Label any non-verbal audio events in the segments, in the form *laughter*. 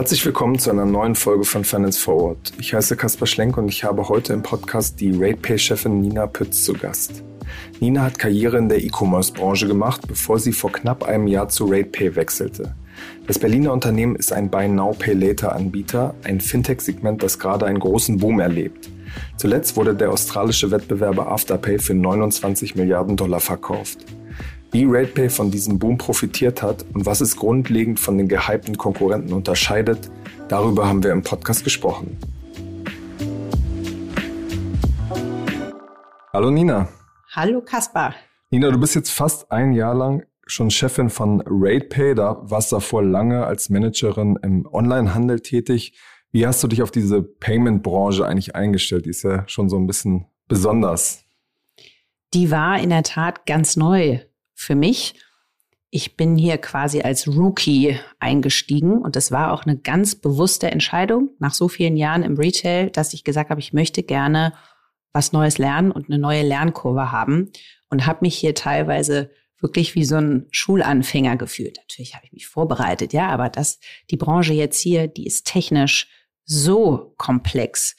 Herzlich willkommen zu einer neuen Folge von Finance Forward. Ich heiße Kaspar Schlenk und ich habe heute im Podcast die RatePay-Chefin Nina Pütz zu Gast. Nina hat Karriere in der E-Commerce-Branche gemacht, bevor sie vor knapp einem Jahr zu RatePay wechselte. Das Berliner Unternehmen ist ein Buy Now Pay Later Anbieter, ein Fintech-Segment, das gerade einen großen Boom erlebt. Zuletzt wurde der australische Wettbewerber Afterpay für 29 Milliarden Dollar verkauft. Wie RatePay von diesem Boom profitiert hat und was es grundlegend von den gehypten Konkurrenten unterscheidet, darüber haben wir im Podcast gesprochen. Hallo Nina. Hallo Kaspar. Nina, du bist jetzt fast ein Jahr lang schon Chefin von RatePay, da warst davor lange als Managerin im Onlinehandel tätig. Wie hast du dich auf diese Payment-Branche eigentlich eingestellt? Die ist ja schon so ein bisschen besonders. Die war in der Tat ganz neu für mich. Ich bin hier quasi als Rookie eingestiegen und das war auch eine ganz bewusste Entscheidung nach so vielen Jahren im Retail, dass ich gesagt habe, ich möchte gerne was Neues lernen und eine neue Lernkurve haben und habe mich hier teilweise wirklich wie so ein Schulanfänger gefühlt. Natürlich habe ich mich vorbereitet, ja, aber das, die Branche jetzt hier, die ist technisch so komplex,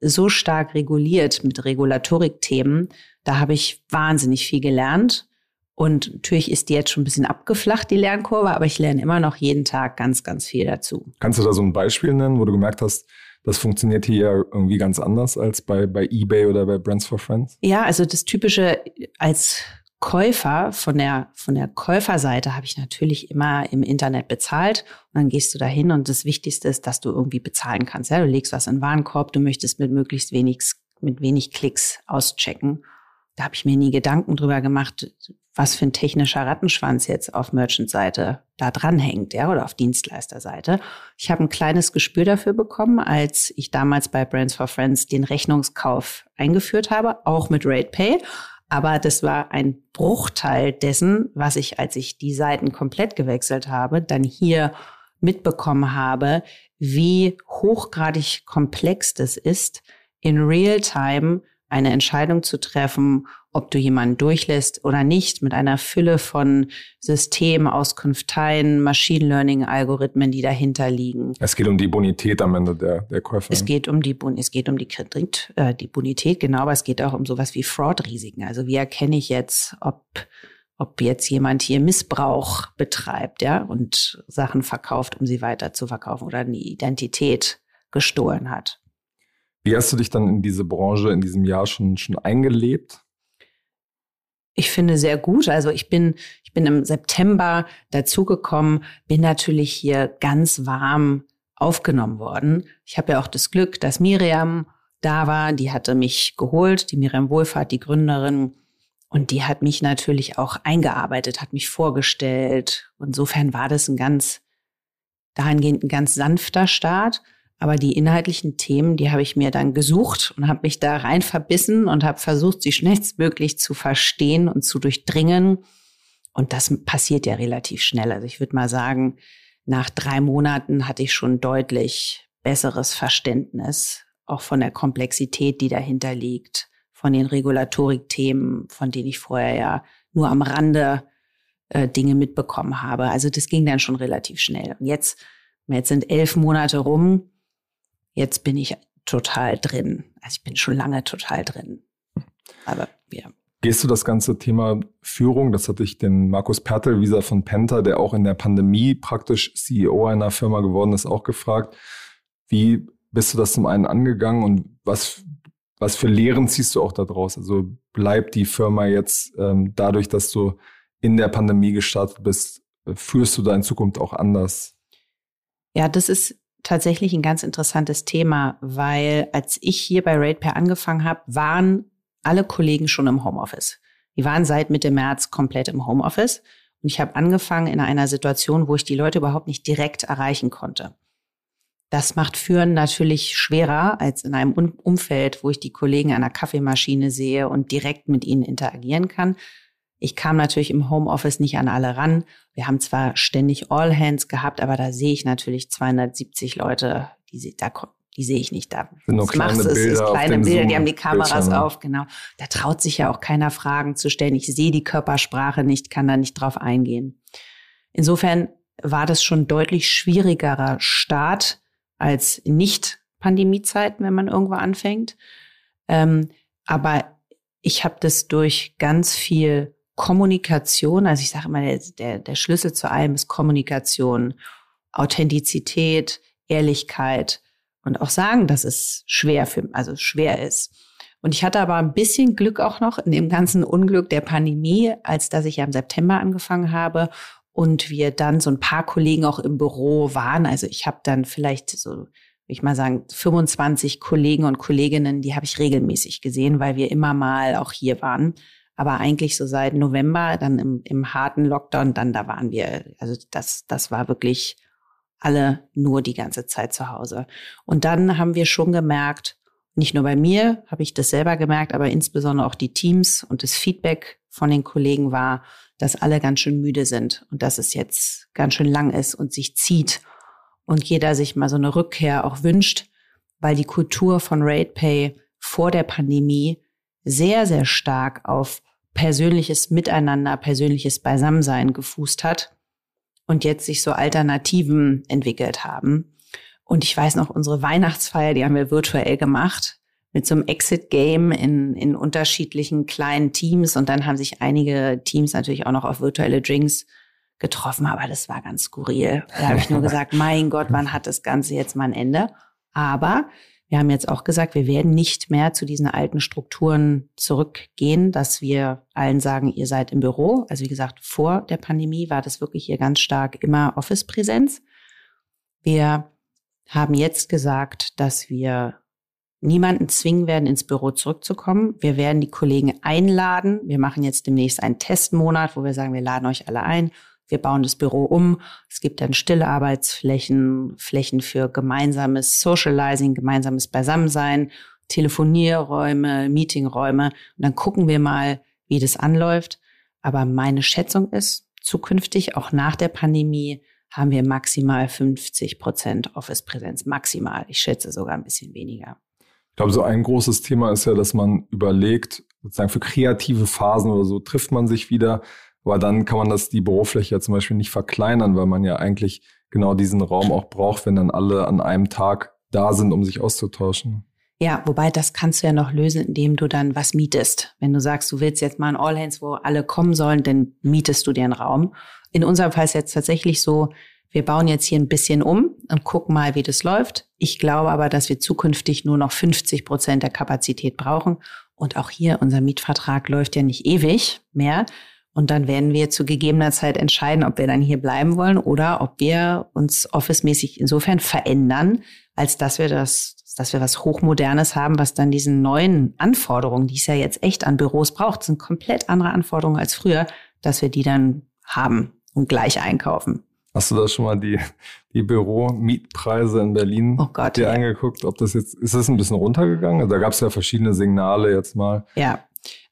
so stark reguliert mit Regulatorikthemen. Da habe ich wahnsinnig viel gelernt und natürlich ist die jetzt schon ein bisschen abgeflacht, die Lernkurve, aber ich lerne immer noch jeden Tag ganz, ganz viel dazu. Kannst du da so ein Beispiel nennen, wo du gemerkt hast, das funktioniert hier irgendwie ganz anders als bei, bei eBay oder bei Brands for Friends? Ja, also das Typische als Käufer von der, von der Käuferseite habe ich natürlich immer im Internet bezahlt. Und dann gehst du dahin und das Wichtigste ist, dass du irgendwie bezahlen kannst. Ja, du legst was in den Warenkorb, du möchtest mit möglichst wenig, mit wenig Klicks auschecken. Da habe ich mir nie Gedanken drüber gemacht, was für ein technischer Rattenschwanz jetzt auf Merchant-Seite da dranhängt, ja, oder auf Dienstleisterseite. Ich habe ein kleines Gespür dafür bekommen, als ich damals bei Brands for Friends den Rechnungskauf eingeführt habe, auch mit RatePay. Aber das war ein Bruchteil dessen, was ich, als ich die Seiten komplett gewechselt habe, dann hier mitbekommen habe, wie hochgradig komplex das ist, in Real-Time eine Entscheidung zu treffen, ob du jemanden durchlässt oder nicht, mit einer Fülle von Systemauskunfteien, Machine Learning Algorithmen, die dahinter liegen. Es geht um die Bonität am Ende der, der Käufer. Es geht um die, es geht um die Kredit, äh, die Bonität, genau, aber es geht auch um sowas wie Fraud-Risiken. Also wie erkenne ich jetzt, ob ob jetzt jemand hier Missbrauch betreibt, ja, und Sachen verkauft, um sie weiter zu verkaufen oder eine Identität gestohlen hat. Wie hast du dich dann in diese Branche in diesem Jahr schon, schon eingelebt? Ich finde sehr gut. Also ich bin, ich bin im September dazugekommen, bin natürlich hier ganz warm aufgenommen worden. Ich habe ja auch das Glück, dass Miriam da war. Die hatte mich geholt, die Miriam Wohlfahrt, die Gründerin. Und die hat mich natürlich auch eingearbeitet, hat mich vorgestellt. Insofern war das ein ganz, dahingehend ein ganz sanfter Start. Aber die inhaltlichen Themen, die habe ich mir dann gesucht und habe mich da rein verbissen und habe versucht, sie schnellstmöglich zu verstehen und zu durchdringen. Und das passiert ja relativ schnell. Also ich würde mal sagen, nach drei Monaten hatte ich schon deutlich besseres Verständnis, auch von der Komplexität, die dahinter liegt, von den Regulatorik-Themen, von denen ich vorher ja nur am Rande äh, Dinge mitbekommen habe. Also das ging dann schon relativ schnell. Und jetzt, jetzt sind elf Monate rum Jetzt bin ich total drin. Also ich bin schon lange total drin. Aber ja. Gehst du das ganze Thema Führung, das hatte ich den Markus Pertelwieser von Penta, der auch in der Pandemie praktisch CEO einer Firma geworden ist, auch gefragt. Wie bist du das zum einen angegangen und was, was für Lehren ziehst du auch daraus? Also bleibt die Firma jetzt ähm, dadurch, dass du in der Pandemie gestartet bist, führst du da in Zukunft auch anders? Ja, das ist tatsächlich ein ganz interessantes Thema, weil als ich hier bei RatePair angefangen habe, waren alle Kollegen schon im Homeoffice. Die waren seit Mitte März komplett im Homeoffice. Und ich habe angefangen in einer Situation, wo ich die Leute überhaupt nicht direkt erreichen konnte. Das macht Führen natürlich schwerer als in einem Umfeld, wo ich die Kollegen an der Kaffeemaschine sehe und direkt mit ihnen interagieren kann. Ich kam natürlich im Homeoffice nicht an alle ran. Wir haben zwar ständig All Hands gehabt, aber da sehe ich natürlich 270 Leute, die, da, die sehe ich nicht da. Sind nur kleine Bilder, es ist kleine Bilder, die haben die Kameras auf, genau. Da traut sich ja auch keiner Fragen zu stellen. Ich sehe die Körpersprache nicht, kann da nicht drauf eingehen. Insofern war das schon deutlich schwierigerer Start als nicht Pandemiezeiten, wenn man irgendwo anfängt. Ähm, aber ich habe das durch ganz viel Kommunikation, also ich sage immer, der, der, Schlüssel zu allem ist Kommunikation, Authentizität, Ehrlichkeit und auch sagen, dass es schwer für, also schwer ist. Und ich hatte aber ein bisschen Glück auch noch in dem ganzen Unglück der Pandemie, als dass ich ja im September angefangen habe und wir dann so ein paar Kollegen auch im Büro waren. Also ich habe dann vielleicht so ich mal sagen, 25 Kollegen und Kolleginnen, die habe ich regelmäßig gesehen, weil wir immer mal auch hier waren. Aber eigentlich so seit November, dann im, im harten Lockdown, dann da waren wir. Also das, das war wirklich alle nur die ganze Zeit zu Hause. Und dann haben wir schon gemerkt, nicht nur bei mir habe ich das selber gemerkt, aber insbesondere auch die Teams und das Feedback von den Kollegen war, dass alle ganz schön müde sind und dass es jetzt ganz schön lang ist und sich zieht und jeder sich mal so eine Rückkehr auch wünscht, weil die Kultur von RatePay vor der Pandemie sehr, sehr stark auf persönliches Miteinander, persönliches Beisammensein gefußt hat und jetzt sich so Alternativen entwickelt haben. Und ich weiß noch, unsere Weihnachtsfeier, die haben wir virtuell gemacht mit so einem Exit-Game in, in unterschiedlichen kleinen Teams. Und dann haben sich einige Teams natürlich auch noch auf virtuelle Drinks getroffen, aber das war ganz skurril. Da habe ich nur *laughs* gesagt, mein Gott, wann hat das Ganze jetzt mal ein Ende? Aber wir haben jetzt auch gesagt, wir werden nicht mehr zu diesen alten Strukturen zurückgehen, dass wir allen sagen, ihr seid im Büro. Also wie gesagt, vor der Pandemie war das wirklich hier ganz stark immer Office-Präsenz. Wir haben jetzt gesagt, dass wir niemanden zwingen werden, ins Büro zurückzukommen. Wir werden die Kollegen einladen. Wir machen jetzt demnächst einen Testmonat, wo wir sagen, wir laden euch alle ein wir bauen das Büro um. Es gibt dann stille Arbeitsflächen, Flächen für gemeinsames Socializing, gemeinsames Beisammensein, Telefonierräume, Meetingräume. Und dann gucken wir mal, wie das anläuft. Aber meine Schätzung ist, zukünftig, auch nach der Pandemie, haben wir maximal 50 Prozent Office-Präsenz. Maximal. Ich schätze sogar ein bisschen weniger. Ich glaube, so ein großes Thema ist ja, dass man überlegt, sozusagen für kreative Phasen oder so trifft man sich wieder. Aber dann kann man das die Bürofläche ja zum Beispiel nicht verkleinern, weil man ja eigentlich genau diesen Raum auch braucht, wenn dann alle an einem Tag da sind, um sich auszutauschen. Ja, wobei das kannst du ja noch lösen, indem du dann was mietest. Wenn du sagst, du willst jetzt mal ein All Hands, wo alle kommen sollen, dann mietest du dir einen Raum. In unserem Fall ist jetzt tatsächlich so, wir bauen jetzt hier ein bisschen um und gucken mal, wie das läuft. Ich glaube aber, dass wir zukünftig nur noch 50 Prozent der Kapazität brauchen. Und auch hier, unser Mietvertrag läuft ja nicht ewig mehr. Und dann werden wir zu gegebener Zeit entscheiden, ob wir dann hier bleiben wollen oder ob wir uns office-mäßig insofern verändern, als dass wir das, dass wir was Hochmodernes haben, was dann diesen neuen Anforderungen, die es ja jetzt echt an Büros braucht, sind komplett andere Anforderungen als früher, dass wir die dann haben und gleich einkaufen. Hast du da schon mal die, die Büromietpreise in Berlin oh Gott, dir ja. angeguckt? Ob das jetzt, ist das ein bisschen runtergegangen? Also da gab es ja verschiedene Signale jetzt mal. Ja,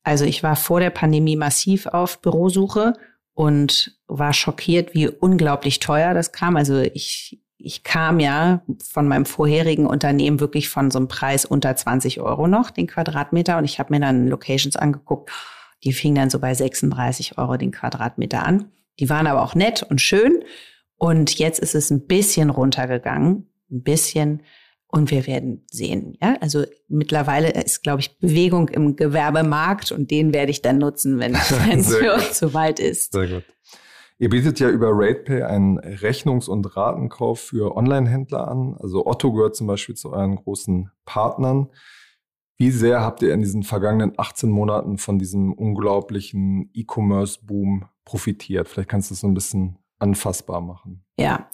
also ich war vor der Pandemie massiv auf Bürosuche und war schockiert, wie unglaublich teuer das kam. Also ich, ich kam ja von meinem vorherigen Unternehmen wirklich von so einem Preis unter 20 Euro noch, den Quadratmeter. Und ich habe mir dann Locations angeguckt, die fingen dann so bei 36 Euro den Quadratmeter an. Die waren aber auch nett und schön. Und jetzt ist es ein bisschen runtergegangen, ein bisschen. Und wir werden sehen. Ja, also mittlerweile ist, glaube ich, Bewegung im Gewerbemarkt und den werde ich dann nutzen, wenn *laughs* es zu weit ist. Sehr gut. Ihr bietet ja über RatePay einen Rechnungs- und Ratenkauf für Online-Händler an. Also Otto gehört zum Beispiel zu euren großen Partnern. Wie sehr habt ihr in diesen vergangenen 18 Monaten von diesem unglaublichen E-Commerce-Boom profitiert? Vielleicht kannst du es so ein bisschen anfassbar machen. Ja,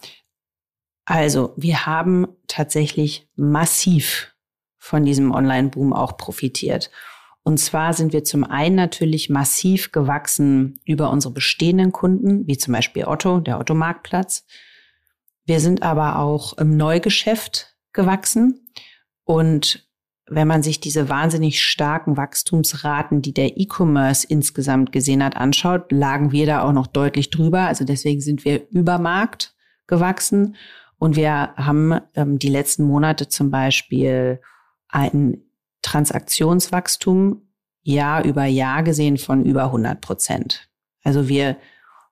also, wir haben tatsächlich massiv von diesem Online-Boom auch profitiert. Und zwar sind wir zum einen natürlich massiv gewachsen über unsere bestehenden Kunden, wie zum Beispiel Otto, der Otto-Marktplatz. Wir sind aber auch im Neugeschäft gewachsen. Und wenn man sich diese wahnsinnig starken Wachstumsraten, die der E-Commerce insgesamt gesehen hat, anschaut, lagen wir da auch noch deutlich drüber. Also deswegen sind wir über Markt gewachsen. Und wir haben ähm, die letzten Monate zum Beispiel ein Transaktionswachstum Jahr über Jahr gesehen von über 100 Prozent. Also wir,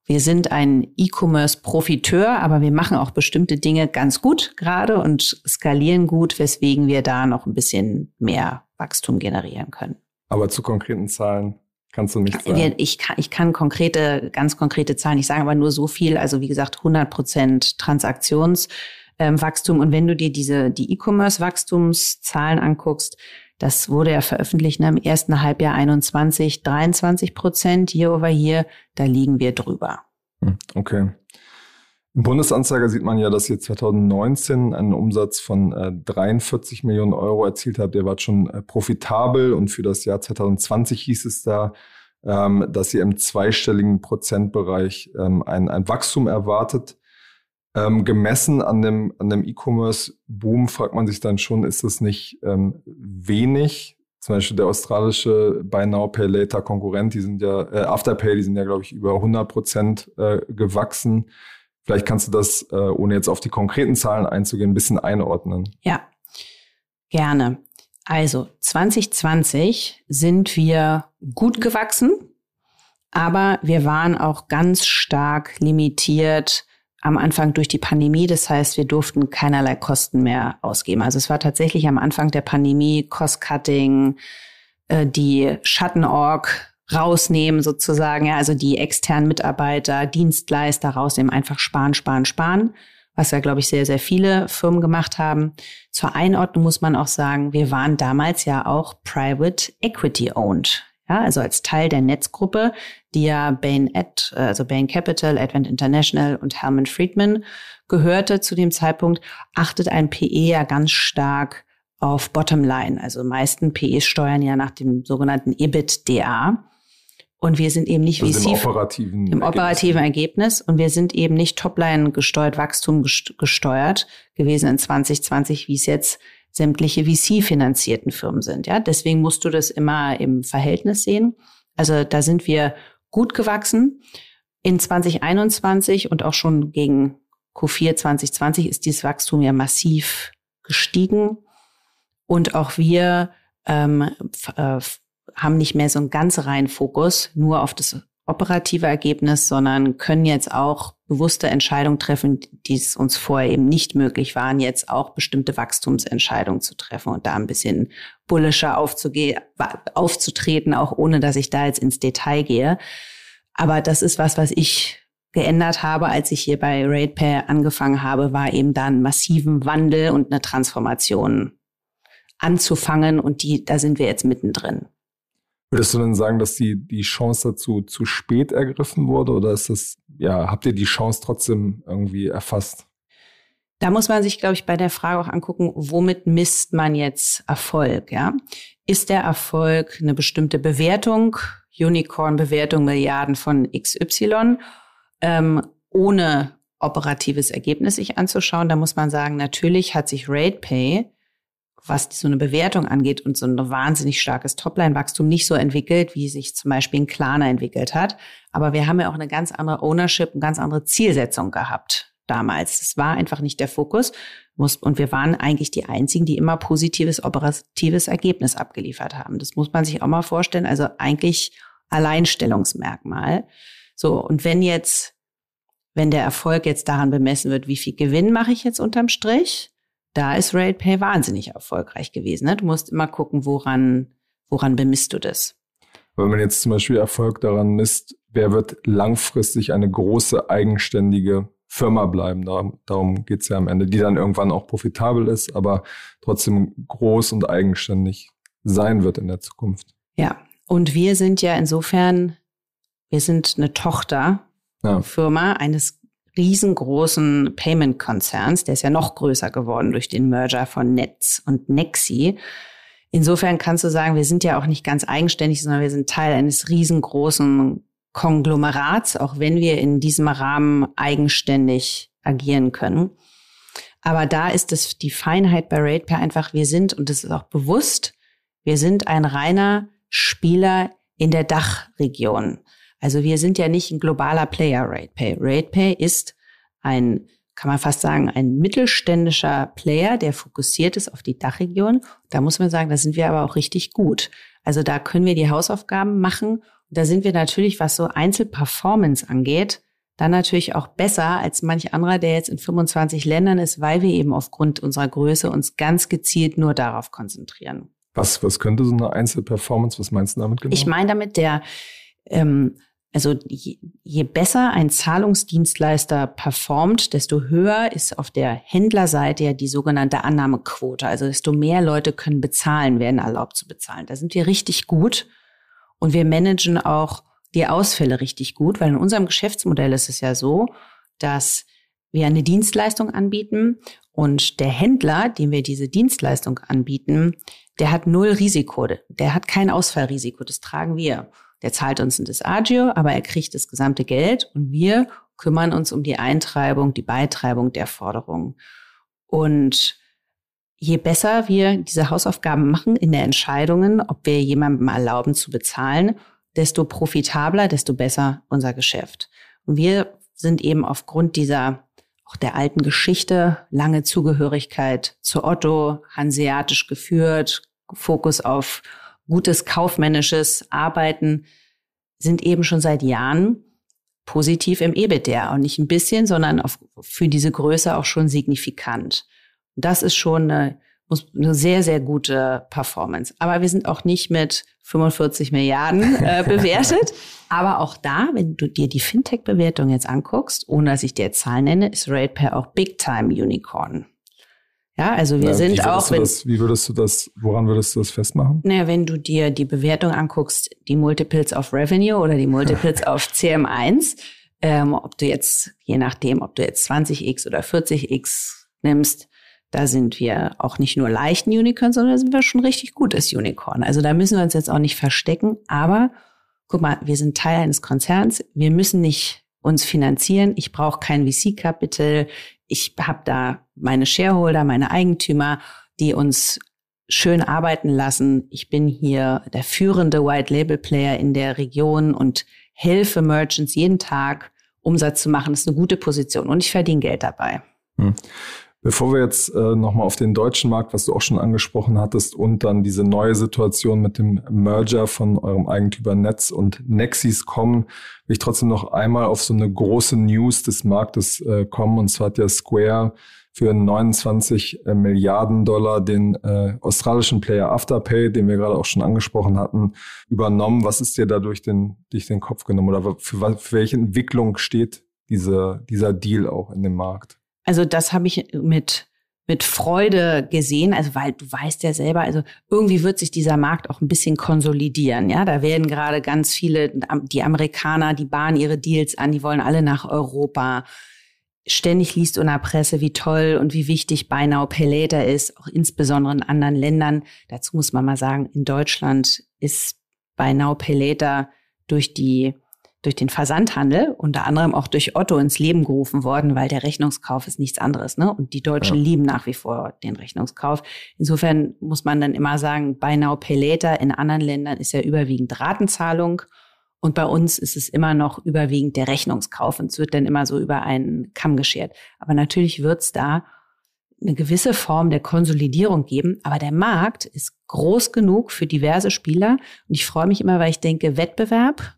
wir sind ein E-Commerce-Profiteur, aber wir machen auch bestimmte Dinge ganz gut gerade und skalieren gut, weswegen wir da noch ein bisschen mehr Wachstum generieren können. Aber zu konkreten Zahlen kannst du nicht sagen. Ich kann, ich kann konkrete, ganz konkrete Zahlen nicht sagen, aber nur so viel. Also wie gesagt, 100 Prozent Transaktionswachstum. Und wenn du dir diese, die E-Commerce-Wachstumszahlen anguckst, das wurde ja veröffentlicht ne, im ersten Halbjahr 21, 23 Prozent year over year. Da liegen wir drüber. Hm, okay. Im Bundesanzeiger sieht man ja, dass ihr 2019 einen Umsatz von äh, 43 Millionen Euro erzielt habt. Der war schon äh, profitabel und für das Jahr 2020 hieß es da, ähm, dass ihr im zweistelligen Prozentbereich ähm, ein, ein Wachstum erwartet. Ähm, gemessen an dem, an dem E-Commerce-Boom fragt man sich dann schon, ist das nicht ähm, wenig? Zum Beispiel der australische Buy Now Pay Later Konkurrent, die sind ja, äh, Afterpay, die sind ja, glaube ich, über 100 Prozent äh, gewachsen. Vielleicht kannst du das, äh, ohne jetzt auf die konkreten Zahlen einzugehen, ein bisschen einordnen. Ja, gerne. Also 2020 sind wir gut gewachsen, aber wir waren auch ganz stark limitiert am Anfang durch die Pandemie. Das heißt, wir durften keinerlei Kosten mehr ausgeben. Also es war tatsächlich am Anfang der Pandemie Cost-Cutting, äh, die Schattenorg rausnehmen sozusagen, ja, also die externen Mitarbeiter, Dienstleister rausnehmen, einfach sparen, sparen, sparen, was ja, glaube ich, sehr, sehr viele Firmen gemacht haben. Zur Einordnung muss man auch sagen, wir waren damals ja auch private equity owned. Ja, also als Teil der Netzgruppe, die ja Bain, Ad, also Bain Capital, Advent International und Herman Friedman gehörte zu dem Zeitpunkt, achtet ein PE ja ganz stark auf Bottomline. Also meisten PEs steuern ja nach dem sogenannten EBITDA. Und wir sind eben nicht also VC im operativen, im operativen Ergebnis. Und wir sind eben nicht Topline gesteuert, Wachstum gesteuert gewesen in 2020, wie es jetzt sämtliche VC-finanzierten Firmen sind. Ja, deswegen musst du das immer im Verhältnis sehen. Also da sind wir gut gewachsen. In 2021 und auch schon gegen Q4 2020 ist dieses Wachstum ja massiv gestiegen. Und auch wir ähm, äh, haben nicht mehr so einen ganz reinen Fokus nur auf das operative Ergebnis, sondern können jetzt auch bewusste Entscheidungen treffen, die es uns vorher eben nicht möglich waren, jetzt auch bestimmte Wachstumsentscheidungen zu treffen und da ein bisschen bullischer aufzutreten, auch ohne dass ich da jetzt ins Detail gehe. Aber das ist was, was ich geändert habe, als ich hier bei RatePay angefangen habe, war eben da einen massiven Wandel und eine Transformation anzufangen und die, da sind wir jetzt mittendrin. Würdest du denn sagen, dass die, die Chance dazu zu spät ergriffen wurde oder ist das, ja, habt ihr die Chance trotzdem irgendwie erfasst? Da muss man sich, glaube ich, bei der Frage auch angucken, womit misst man jetzt Erfolg, ja? Ist der Erfolg eine bestimmte Bewertung, Unicorn-Bewertung, Milliarden von XY, ähm, ohne operatives Ergebnis sich anzuschauen? Da muss man sagen, natürlich hat sich RatePay was so eine Bewertung angeht und so ein wahnsinnig starkes Topline-Wachstum nicht so entwickelt, wie sich zum Beispiel ein Klarna entwickelt hat. Aber wir haben ja auch eine ganz andere Ownership, eine ganz andere Zielsetzung gehabt damals. Es war einfach nicht der Fokus. Und wir waren eigentlich die einzigen, die immer positives operatives Ergebnis abgeliefert haben. Das muss man sich auch mal vorstellen. Also eigentlich Alleinstellungsmerkmal. So. Und wenn jetzt, wenn der Erfolg jetzt daran bemessen wird, wie viel Gewinn mache ich jetzt unterm Strich? Da ist RatePay wahnsinnig erfolgreich gewesen. Ne? Du musst immer gucken, woran, woran bemisst du das? Wenn man jetzt zum Beispiel Erfolg daran misst, wer wird langfristig eine große eigenständige Firma bleiben. Darum, darum geht es ja am Ende, die dann irgendwann auch profitabel ist, aber trotzdem groß und eigenständig sein wird in der Zukunft. Ja, und wir sind ja insofern, wir sind eine Tochterfirma ja. eines riesengroßen Payment-Konzerns. Der ist ja noch größer geworden durch den Merger von Netz und Nexi. Insofern kannst du sagen, wir sind ja auch nicht ganz eigenständig, sondern wir sind Teil eines riesengroßen Konglomerats, auch wenn wir in diesem Rahmen eigenständig agieren können. Aber da ist es die Feinheit bei RatePay einfach, wir sind, und das ist auch bewusst, wir sind ein reiner Spieler in der Dachregion. Also wir sind ja nicht ein globaler Player, RatePay. RatePay ist ein, kann man fast sagen, ein mittelständischer Player, der fokussiert ist auf die Dachregion. Da muss man sagen, da sind wir aber auch richtig gut. Also da können wir die Hausaufgaben machen. Und da sind wir natürlich, was so Einzelperformance angeht, dann natürlich auch besser als manch anderer, der jetzt in 25 Ländern ist, weil wir eben aufgrund unserer Größe uns ganz gezielt nur darauf konzentrieren. Was, was könnte so eine Einzelperformance, was meinst du damit genau? Ich meine damit der, ähm, also je, je besser ein Zahlungsdienstleister performt, desto höher ist auf der Händlerseite ja die sogenannte Annahmequote. Also desto mehr Leute können bezahlen, werden erlaubt zu bezahlen. Da sind wir richtig gut und wir managen auch die Ausfälle richtig gut, weil in unserem Geschäftsmodell ist es ja so, dass wir eine Dienstleistung anbieten und der Händler, dem wir diese Dienstleistung anbieten, der hat null Risiko, der hat kein Ausfallrisiko, das tragen wir. Der zahlt uns ein Disagio, aber er kriegt das gesamte Geld und wir kümmern uns um die Eintreibung, die Beitreibung der Forderungen. Und je besser wir diese Hausaufgaben machen in der Entscheidungen, ob wir jemandem erlauben zu bezahlen, desto profitabler, desto besser unser Geschäft. Und wir sind eben aufgrund dieser auch der alten Geschichte, lange Zugehörigkeit zu Otto, hanseatisch geführt, Fokus auf gutes kaufmännisches Arbeiten, sind eben schon seit Jahren positiv im EBITDA und nicht ein bisschen, sondern auf, für diese Größe auch schon signifikant. Das ist schon eine, eine sehr, sehr gute Performance. Aber wir sind auch nicht mit 45 Milliarden äh, *laughs* bewertet. Aber auch da, wenn du dir die Fintech-Bewertung jetzt anguckst, ohne dass ich dir Zahlen nenne, ist RatePair auch Big Time Unicorn. Ja, also wir ja, sind auch. Wenn, das, wie würdest du das, woran würdest du das festmachen? Naja, wenn du dir die Bewertung anguckst, die Multiples of Revenue oder die Multiples *laughs* auf CM1, ähm, ob du jetzt, je nachdem, ob du jetzt 20x oder 40x nimmst, da sind wir auch nicht nur leichten Unicorn, sondern da sind wir schon richtig gutes Unicorn. Also da müssen wir uns jetzt auch nicht verstecken. Aber guck mal, wir sind Teil eines Konzerns. Wir müssen nicht uns finanzieren. Ich brauche kein VC-Capital. Ich habe da meine Shareholder, meine Eigentümer, die uns schön arbeiten lassen. Ich bin hier der führende White Label Player in der Region und helfe Merchants jeden Tag Umsatz zu machen. Das ist eine gute Position und ich verdiene Geld dabei. Hm. Bevor wir jetzt äh, nochmal auf den deutschen Markt, was du auch schon angesprochen hattest, und dann diese neue Situation mit dem Merger von eurem Eigentümer Netz und Nexis kommen, will ich trotzdem noch einmal auf so eine große News des Marktes äh, kommen. Und zwar hat ja Square für 29 äh, Milliarden Dollar den äh, australischen Player Afterpay, den wir gerade auch schon angesprochen hatten, übernommen. Was ist dir da durch den, durch den Kopf genommen oder für, für welche Entwicklung steht diese, dieser Deal auch in dem Markt? Also das habe ich mit mit Freude gesehen, also weil du weißt ja selber, also irgendwie wird sich dieser Markt auch ein bisschen konsolidieren, ja, da werden gerade ganz viele die Amerikaner, die bahnen ihre Deals an, die wollen alle nach Europa. Ständig liest du in der Presse, wie toll und wie wichtig Buy Later ist, auch insbesondere in anderen Ländern. Dazu muss man mal sagen, in Deutschland ist Buy Later durch die durch den Versandhandel, unter anderem auch durch Otto ins Leben gerufen worden, weil der Rechnungskauf ist nichts anderes. Ne? Und die Deutschen ja. lieben nach wie vor den Rechnungskauf. Insofern muss man dann immer sagen, Buy Now Pay Later in anderen Ländern ist ja überwiegend Ratenzahlung. Und bei uns ist es immer noch überwiegend der Rechnungskauf. Und es wird dann immer so über einen Kamm geschert. Aber natürlich wird es da eine gewisse Form der Konsolidierung geben. Aber der Markt ist groß genug für diverse Spieler. Und ich freue mich immer, weil ich denke, Wettbewerb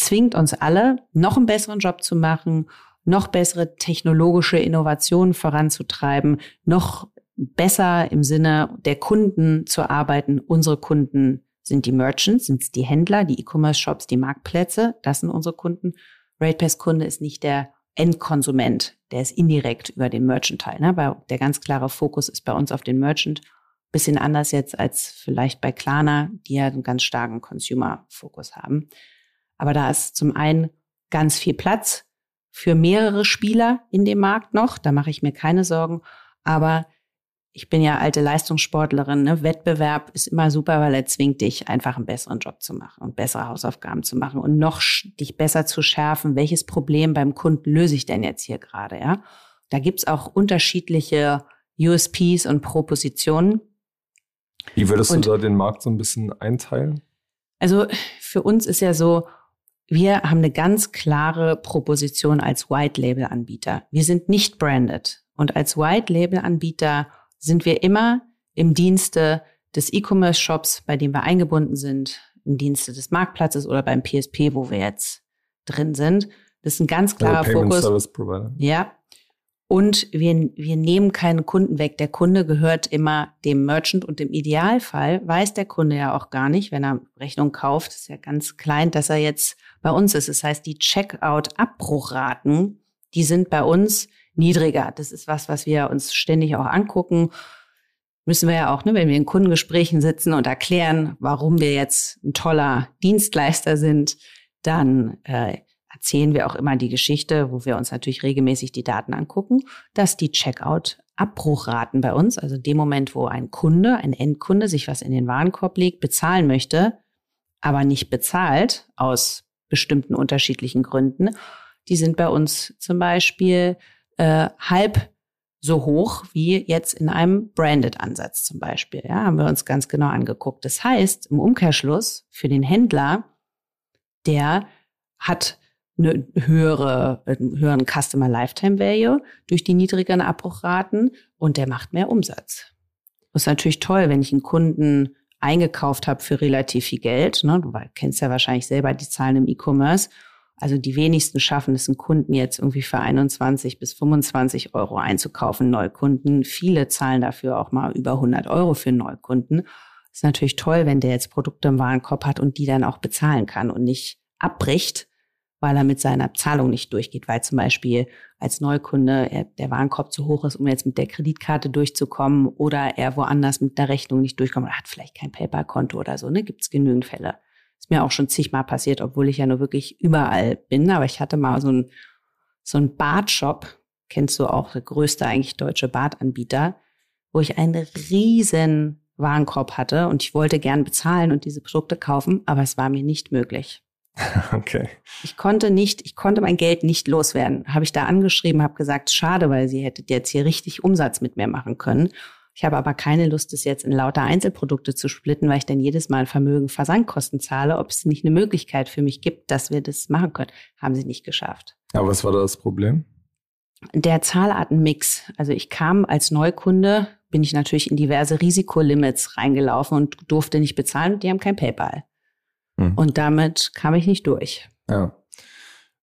zwingt uns alle, noch einen besseren Job zu machen, noch bessere technologische Innovationen voranzutreiben, noch besser im Sinne der Kunden zu arbeiten. Unsere Kunden sind die Merchants, sind es die Händler, die E-Commerce-Shops, die Marktplätze. Das sind unsere Kunden. RatePass-Kunde ist nicht der Endkonsument, der ist indirekt über den Merchant-Teil. Ne? Der ganz klare Fokus ist bei uns auf den Merchant. Bisschen anders jetzt als vielleicht bei Klarna, die ja einen ganz starken Consumer-Fokus haben. Aber da ist zum einen ganz viel Platz für mehrere Spieler in dem Markt noch. Da mache ich mir keine Sorgen. Aber ich bin ja alte Leistungssportlerin. Ne? Wettbewerb ist immer super, weil er zwingt dich, einfach einen besseren Job zu machen und bessere Hausaufgaben zu machen und noch dich besser zu schärfen. Welches Problem beim Kunden löse ich denn jetzt hier gerade? Ja, da gibt's auch unterschiedliche USPs und Propositionen. Wie würdest und, du da den Markt so ein bisschen einteilen? Also für uns ist ja so, wir haben eine ganz klare Proposition als White Label Anbieter. Wir sind nicht branded. Und als White Label Anbieter sind wir immer im Dienste des E-Commerce Shops, bei dem wir eingebunden sind, im Dienste des Marktplatzes oder beim PSP, wo wir jetzt drin sind. Das ist ein ganz klarer also Fokus. Service Provider. Ja. Und wir, wir nehmen keinen Kunden weg. Der Kunde gehört immer dem Merchant und im Idealfall weiß der Kunde ja auch gar nicht, wenn er Rechnung kauft, ist ja ganz klein, dass er jetzt bei uns ist. Das heißt, die Checkout-Abbruchraten, die sind bei uns niedriger. Das ist was, was wir uns ständig auch angucken. Müssen wir ja auch, ne, wenn wir in Kundengesprächen sitzen und erklären, warum wir jetzt ein toller Dienstleister sind, dann äh, erzählen wir auch immer die Geschichte, wo wir uns natürlich regelmäßig die Daten angucken, dass die Checkout-Abbruchraten bei uns, also dem Moment, wo ein Kunde, ein Endkunde sich was in den Warenkorb legt, bezahlen möchte, aber nicht bezahlt aus bestimmten unterschiedlichen Gründen, die sind bei uns zum Beispiel äh, halb so hoch wie jetzt in einem Branded-Ansatz zum Beispiel. Ja, haben wir uns ganz genau angeguckt. Das heißt, im Umkehrschluss für den Händler, der hat eine höhere, einen höheren Customer Lifetime Value durch die niedrigeren Abbruchraten und der macht mehr Umsatz. Das ist natürlich toll, wenn ich einen Kunden eingekauft habe für relativ viel Geld. Ne? Du kennst ja wahrscheinlich selber die Zahlen im E-Commerce. Also die wenigsten schaffen es, einen Kunden jetzt irgendwie für 21 bis 25 Euro einzukaufen, Neukunden. Viele zahlen dafür auch mal über 100 Euro für Neukunden. Ist natürlich toll, wenn der jetzt Produkte im Warenkorb hat und die dann auch bezahlen kann und nicht abbricht, weil er mit seiner Zahlung nicht durchgeht, weil zum Beispiel als Neukunde er, der Warenkorb zu hoch ist, um jetzt mit der Kreditkarte durchzukommen oder er woanders mit der Rechnung nicht durchkommt oder hat vielleicht kein PayPal-Konto oder so, ne? Gibt es genügend Fälle. Ist mir auch schon zigmal passiert, obwohl ich ja nur wirklich überall bin, aber ich hatte mal so ein so ein Badshop, kennst du auch, der größte eigentlich deutsche Badanbieter, wo ich einen riesen Warenkorb hatte und ich wollte gern bezahlen und diese Produkte kaufen, aber es war mir nicht möglich. *laughs* Okay. Ich konnte nicht, ich konnte mein Geld nicht loswerden. Habe ich da angeschrieben, habe gesagt, schade, weil sie hättet jetzt hier richtig Umsatz mit mir machen können. Ich habe aber keine Lust, das jetzt in lauter Einzelprodukte zu splitten, weil ich dann jedes Mal Vermögen Versandkosten zahle, ob es nicht eine Möglichkeit für mich gibt, dass wir das machen können. Haben sie nicht geschafft. Aber was war da das Problem? Der Zahlartenmix. Also ich kam als Neukunde, bin ich natürlich in diverse Risikolimits reingelaufen und durfte nicht bezahlen und die haben kein PayPal. Hm. Und damit kam ich nicht durch. Ja.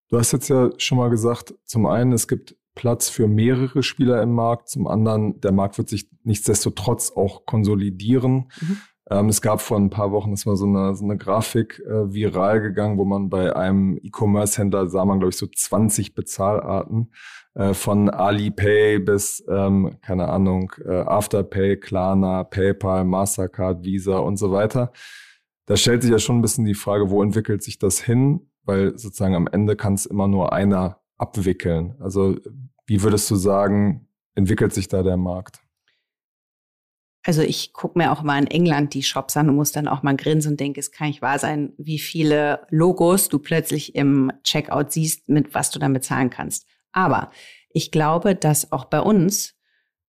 Du hast jetzt ja schon mal gesagt, zum einen, es gibt Platz für mehrere Spieler im Markt, zum anderen, der Markt wird sich nichtsdestotrotz auch konsolidieren. Mhm. Ähm, es gab vor ein paar Wochen, das war so eine, so eine Grafik äh, viral gegangen, wo man bei einem E-Commerce-Händler sah man, glaube ich, so 20 Bezahlarten äh, von Alipay bis, ähm, keine Ahnung, äh, Afterpay, Klarna, PayPal, Mastercard, Visa und so weiter da stellt sich ja schon ein bisschen die Frage, wo entwickelt sich das hin? Weil sozusagen am Ende kann es immer nur einer abwickeln. Also wie würdest du sagen, entwickelt sich da der Markt? Also ich gucke mir auch mal in England die Shops an und muss dann auch mal grinsen und denke, es kann nicht wahr sein, wie viele Logos du plötzlich im Checkout siehst, mit was du dann bezahlen kannst. Aber ich glaube, dass auch bei uns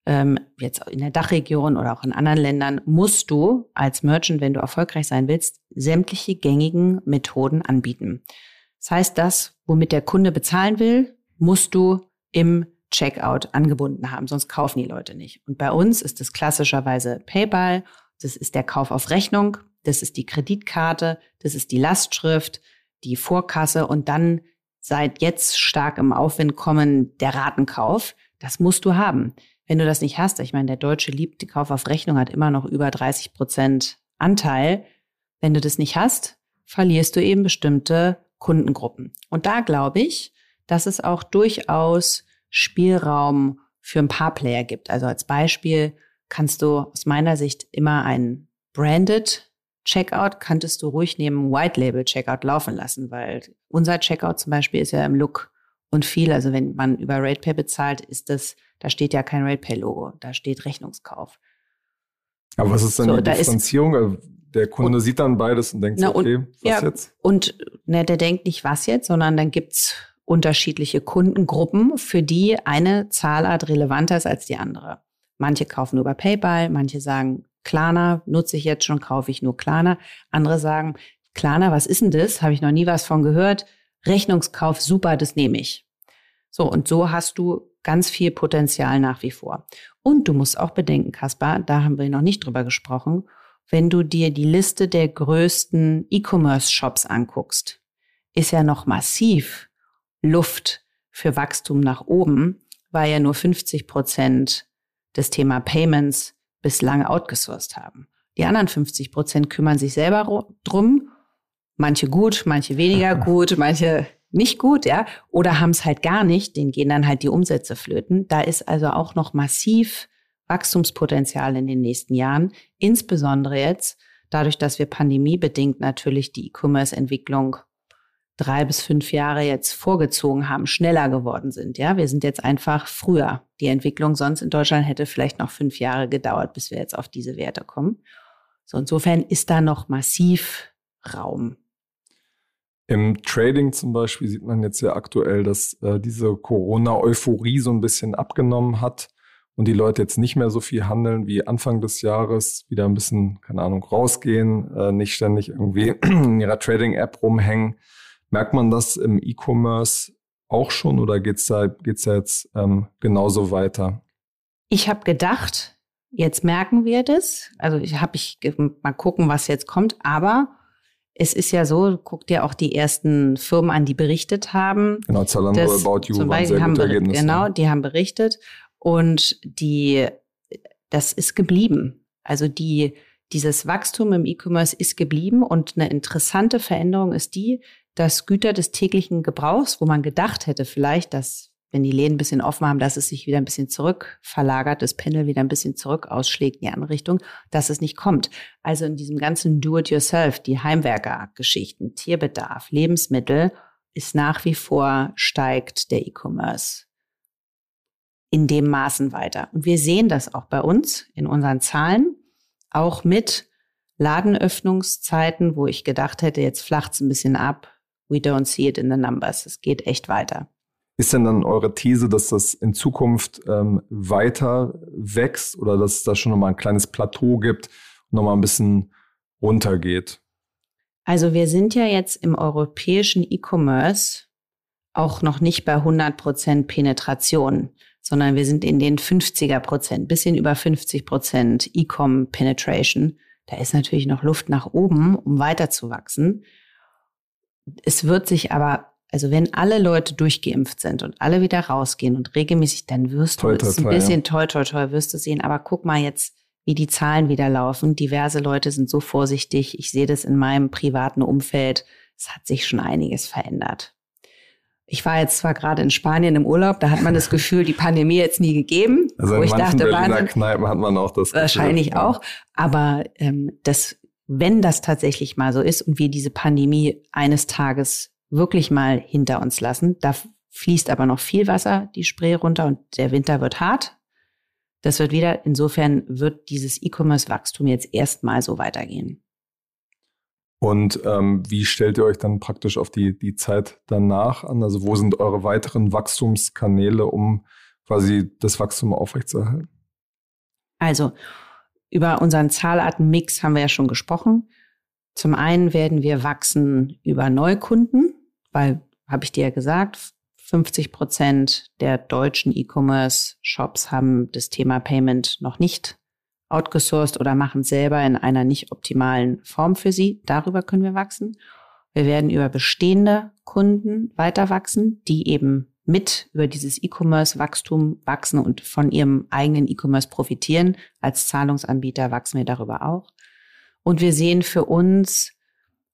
ähm, jetzt in der Dachregion oder auch in anderen Ländern, musst du als Merchant, wenn du erfolgreich sein willst, sämtliche gängigen Methoden anbieten. Das heißt, das, womit der Kunde bezahlen will, musst du im Checkout angebunden haben, sonst kaufen die Leute nicht. Und bei uns ist es klassischerweise PayPal, das ist der Kauf auf Rechnung, das ist die Kreditkarte, das ist die Lastschrift, die Vorkasse und dann seit jetzt stark im Aufwind kommen der Ratenkauf. Das musst du haben. Wenn du das nicht hast, ich meine, der Deutsche liebt die Kauf auf Rechnung, hat immer noch über 30 Prozent Anteil. Wenn du das nicht hast, verlierst du eben bestimmte Kundengruppen. Und da glaube ich, dass es auch durchaus Spielraum für ein paar Player gibt. Also als Beispiel kannst du aus meiner Sicht immer ein Branded Checkout, könntest du ruhig neben White Label Checkout laufen lassen, weil unser Checkout zum Beispiel ist ja im Look und viel. Also wenn man über RatePay bezahlt, ist das da steht ja kein RatePay-Logo, da steht Rechnungskauf. Aber was ist dann so, die Differenzierung? Also der Kunde und, sieht dann beides und denkt na, so, okay, und, was ja, jetzt? Und ne, der denkt nicht, was jetzt, sondern dann gibt's unterschiedliche Kundengruppen, für die eine Zahlart relevanter ist als die andere. Manche kaufen über PayPal, manche sagen, Klarna nutze ich jetzt schon, kaufe ich nur Klarna. Andere sagen, Klarna, was ist denn das? Habe ich noch nie was von gehört. Rechnungskauf, super, das nehme ich. So, und so hast du ganz viel Potenzial nach wie vor. Und du musst auch bedenken, Kaspar, da haben wir noch nicht drüber gesprochen, wenn du dir die Liste der größten E-Commerce-Shops anguckst, ist ja noch massiv Luft für Wachstum nach oben, weil ja nur 50 Prozent das Thema Payments bislang outgesourced haben. Die anderen 50 Prozent kümmern sich selber drum. Manche gut, manche weniger *laughs* gut, manche nicht gut, ja, oder haben es halt gar nicht, denen gehen dann halt die Umsätze flöten. Da ist also auch noch massiv Wachstumspotenzial in den nächsten Jahren, insbesondere jetzt dadurch, dass wir pandemiebedingt natürlich die E-Commerce-Entwicklung drei bis fünf Jahre jetzt vorgezogen haben, schneller geworden sind. Ja, wir sind jetzt einfach früher. Die Entwicklung sonst in Deutschland hätte vielleicht noch fünf Jahre gedauert, bis wir jetzt auf diese Werte kommen. So, insofern ist da noch massiv Raum. Im Trading zum Beispiel sieht man jetzt ja aktuell, dass äh, diese Corona-Euphorie so ein bisschen abgenommen hat und die Leute jetzt nicht mehr so viel handeln wie Anfang des Jahres, wieder ein bisschen, keine Ahnung, rausgehen, äh, nicht ständig irgendwie *clears throat* in ihrer Trading-App rumhängen. Merkt man das im E-Commerce auch schon oder geht's da, geht's da jetzt ähm, genauso weiter? Ich habe gedacht, jetzt merken wir das. Also ich habe ich mal gucken, was jetzt kommt. Aber es ist ja so, guck dir auch die ersten Firmen an, die berichtet haben. Genau, Zalando, About You zum Beispiel haben Ergebnisse. Genau, die haben berichtet. Und die, das ist geblieben. Also die, dieses Wachstum im E-Commerce ist geblieben und eine interessante Veränderung ist die, dass Güter des täglichen Gebrauchs, wo man gedacht hätte vielleicht, dass wenn die Läden ein bisschen offen haben, dass es sich wieder ein bisschen zurück verlagert, das Pendel wieder ein bisschen zurück ausschlägt in die andere Richtung, dass es nicht kommt. Also in diesem ganzen Do-it-yourself, die Heimwerker-Geschichten, Tierbedarf, Lebensmittel, ist nach wie vor steigt der E-Commerce in dem Maßen weiter. Und wir sehen das auch bei uns in unseren Zahlen, auch mit Ladenöffnungszeiten, wo ich gedacht hätte, jetzt flacht es ein bisschen ab. We don't see it in the numbers. Es geht echt weiter. Ist denn dann eure These, dass das in Zukunft ähm, weiter wächst oder dass es da schon nochmal ein kleines Plateau gibt und nochmal ein bisschen runtergeht? Also wir sind ja jetzt im europäischen E-Commerce auch noch nicht bei 100 Prozent Penetration sondern wir sind in den 50er Prozent, bisschen über 50 Prozent E-Com Penetration. Da ist natürlich noch Luft nach oben, um weiterzuwachsen. Es wird sich aber, also wenn alle Leute durchgeimpft sind und alle wieder rausgehen und regelmäßig, dann wirst toi, du es ein bisschen ja. toi, toi, toi, wirst du sehen. Aber guck mal jetzt, wie die Zahlen wieder laufen. Diverse Leute sind so vorsichtig. Ich sehe das in meinem privaten Umfeld. Es hat sich schon einiges verändert. Ich war jetzt zwar gerade in Spanien im Urlaub, da hat man das *laughs* Gefühl, die Pandemie jetzt nie gegeben. Also in wo ich dachte, Berliner Wahnsinn, Kneipen hat man auch das Gefühl. Wahrscheinlich auch. Aber ähm, das, wenn das tatsächlich mal so ist und wir diese Pandemie eines Tages wirklich mal hinter uns lassen, da fließt aber noch viel Wasser die Spree runter und der Winter wird hart. Das wird wieder, insofern wird dieses E-Commerce-Wachstum jetzt erstmal so weitergehen. Und ähm, wie stellt ihr euch dann praktisch auf die, die Zeit danach an? Also wo sind eure weiteren Wachstumskanäle, um quasi das Wachstum aufrechtzuerhalten? Also über unseren Zahlartenmix haben wir ja schon gesprochen. Zum einen werden wir wachsen über Neukunden, weil, habe ich dir ja gesagt, 50 Prozent der deutschen E-Commerce-Shops haben das Thema Payment noch nicht outgesourced oder machen selber in einer nicht optimalen Form für sie. Darüber können wir wachsen. Wir werden über bestehende Kunden weiter wachsen, die eben mit über dieses E-Commerce-Wachstum wachsen und von ihrem eigenen E-Commerce profitieren. Als Zahlungsanbieter wachsen wir darüber auch. Und wir sehen für uns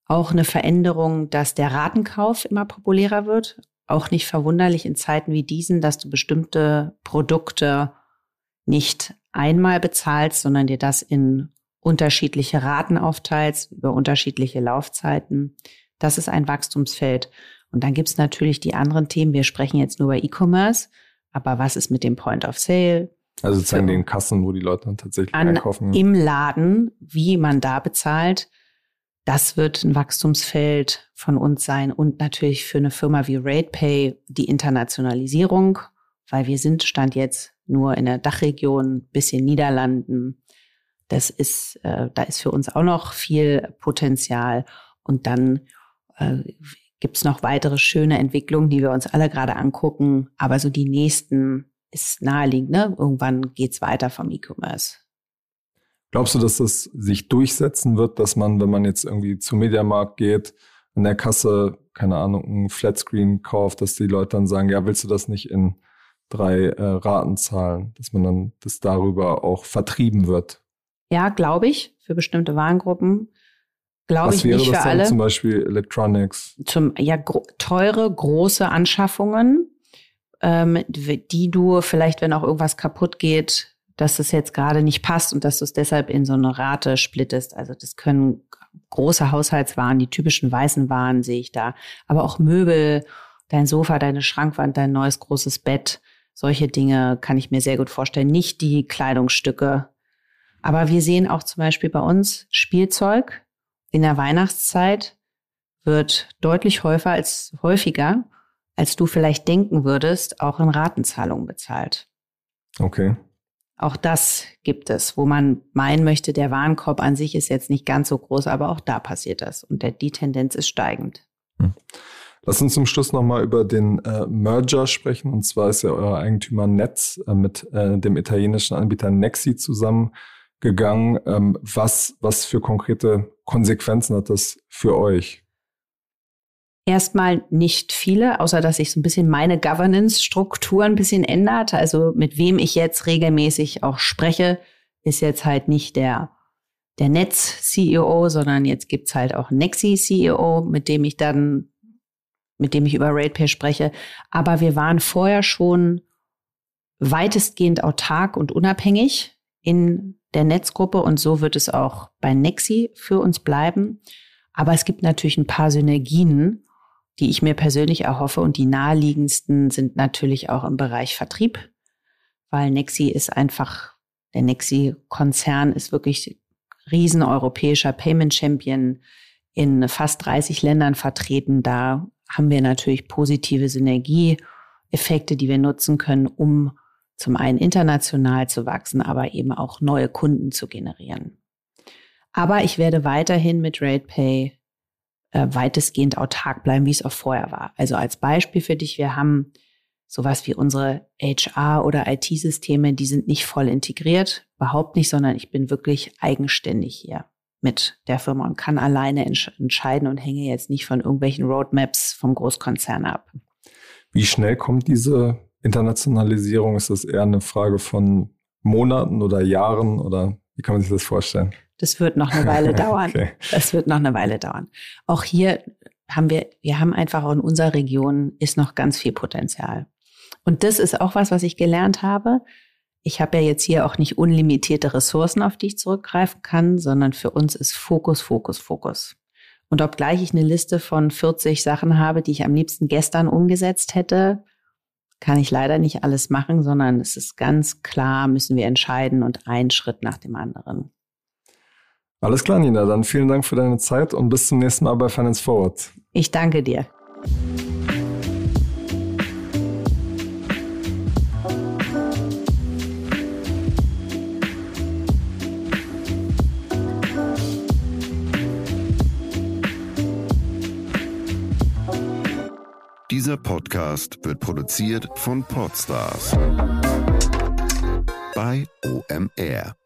auch eine Veränderung, dass der Ratenkauf immer populärer wird. Auch nicht verwunderlich in Zeiten wie diesen, dass du bestimmte Produkte nicht einmal bezahlst, sondern dir das in unterschiedliche Raten aufteilst, über unterschiedliche Laufzeiten. Das ist ein Wachstumsfeld. Und dann gibt's natürlich die anderen Themen. Wir sprechen jetzt nur über E-Commerce, aber was ist mit dem Point of Sale? Also sozusagen den Kassen, wo die Leute dann tatsächlich an, einkaufen. Im Laden, wie man da bezahlt. Das wird ein Wachstumsfeld von uns sein und natürlich für eine Firma wie RatePay die Internationalisierung, weil wir sind Stand jetzt nur in der Dachregion, bisschen Niederlanden. Das ist, äh, da ist für uns auch noch viel Potenzial. Und dann äh, gibt es noch weitere schöne Entwicklungen, die wir uns alle gerade angucken. Aber so die nächsten ist naheliegend. Ne? Irgendwann geht's weiter vom E-Commerce. Glaubst du, dass das sich durchsetzen wird, dass man, wenn man jetzt irgendwie zum Mediamarkt geht, an der Kasse, keine Ahnung, ein Flatscreen kauft, dass die Leute dann sagen, ja, willst du das nicht in drei äh, Raten zahlen, dass man dann das darüber auch vertrieben wird. Ja, glaube ich, für bestimmte Warengruppen. Glaube ich nicht für dann alle. Zum Beispiel Electronics. Zum ja gro teure große Anschaffungen, ähm, die du vielleicht, wenn auch irgendwas kaputt geht, dass es jetzt gerade nicht passt und dass du es deshalb in so eine Rate splittest. Also das können große Haushaltswaren, die typischen weißen Waren sehe ich da, aber auch Möbel, dein Sofa, deine Schrankwand, dein neues großes Bett, solche Dinge kann ich mir sehr gut vorstellen. Nicht die Kleidungsstücke. Aber wir sehen auch zum Beispiel bei uns Spielzeug in der Weihnachtszeit wird deutlich häufiger als häufiger, als du vielleicht denken würdest, auch in Ratenzahlungen bezahlt. Okay. Auch das gibt es, wo man meinen möchte, der Warenkorb an sich ist jetzt nicht ganz so groß, aber auch da passiert das und der, die Tendenz ist steigend. Hm. Lass uns zum Schluss nochmal über den äh, Merger sprechen. Und zwar ist ja euer Eigentümer Netz äh, mit äh, dem italienischen Anbieter Nexi zusammengegangen. Ähm, was, was für konkrete Konsequenzen hat das für euch? Erstmal nicht viele, außer dass sich so ein bisschen meine Governance-Struktur ein bisschen ändert. Also mit wem ich jetzt regelmäßig auch spreche, ist jetzt halt nicht der, der Netz-CEO, sondern jetzt gibt's halt auch Nexi-CEO, mit dem ich dann mit dem ich über RatePay spreche. Aber wir waren vorher schon weitestgehend autark und unabhängig in der Netzgruppe und so wird es auch bei Nexi für uns bleiben. Aber es gibt natürlich ein paar Synergien, die ich mir persönlich erhoffe und die naheliegendsten sind natürlich auch im Bereich Vertrieb, weil Nexi ist einfach, der Nexi-Konzern ist wirklich riesen europäischer Payment Champion in fast 30 Ländern vertreten. Da haben wir natürlich positive Synergieeffekte, die wir nutzen können, um zum einen international zu wachsen, aber eben auch neue Kunden zu generieren. Aber ich werde weiterhin mit RatePay äh, weitestgehend autark bleiben, wie es auch vorher war. Also als Beispiel für dich, wir haben sowas wie unsere HR- oder IT-Systeme, die sind nicht voll integriert, überhaupt nicht, sondern ich bin wirklich eigenständig hier mit der Firma und kann alleine entsch entscheiden und hänge jetzt nicht von irgendwelchen Roadmaps vom Großkonzern ab. Wie schnell kommt diese Internationalisierung? Ist das eher eine Frage von Monaten oder Jahren oder wie kann man sich das vorstellen? Das wird noch eine Weile *laughs* dauern. okay. Das wird noch eine Weile dauern. Auch hier haben wir, wir haben einfach in unserer Region ist noch ganz viel Potenzial. Und das ist auch was, was ich gelernt habe ich habe ja jetzt hier auch nicht unlimitierte Ressourcen, auf die ich zurückgreifen kann, sondern für uns ist Fokus, Fokus, Fokus. Und obgleich ich eine Liste von 40 Sachen habe, die ich am liebsten gestern umgesetzt hätte, kann ich leider nicht alles machen, sondern es ist ganz klar, müssen wir entscheiden und einen Schritt nach dem anderen. Alles klar, Nina. Dann vielen Dank für deine Zeit und bis zum nächsten Mal bei Finance Forward. Ich danke dir. Dieser Podcast wird produziert von Podstars bei OMR.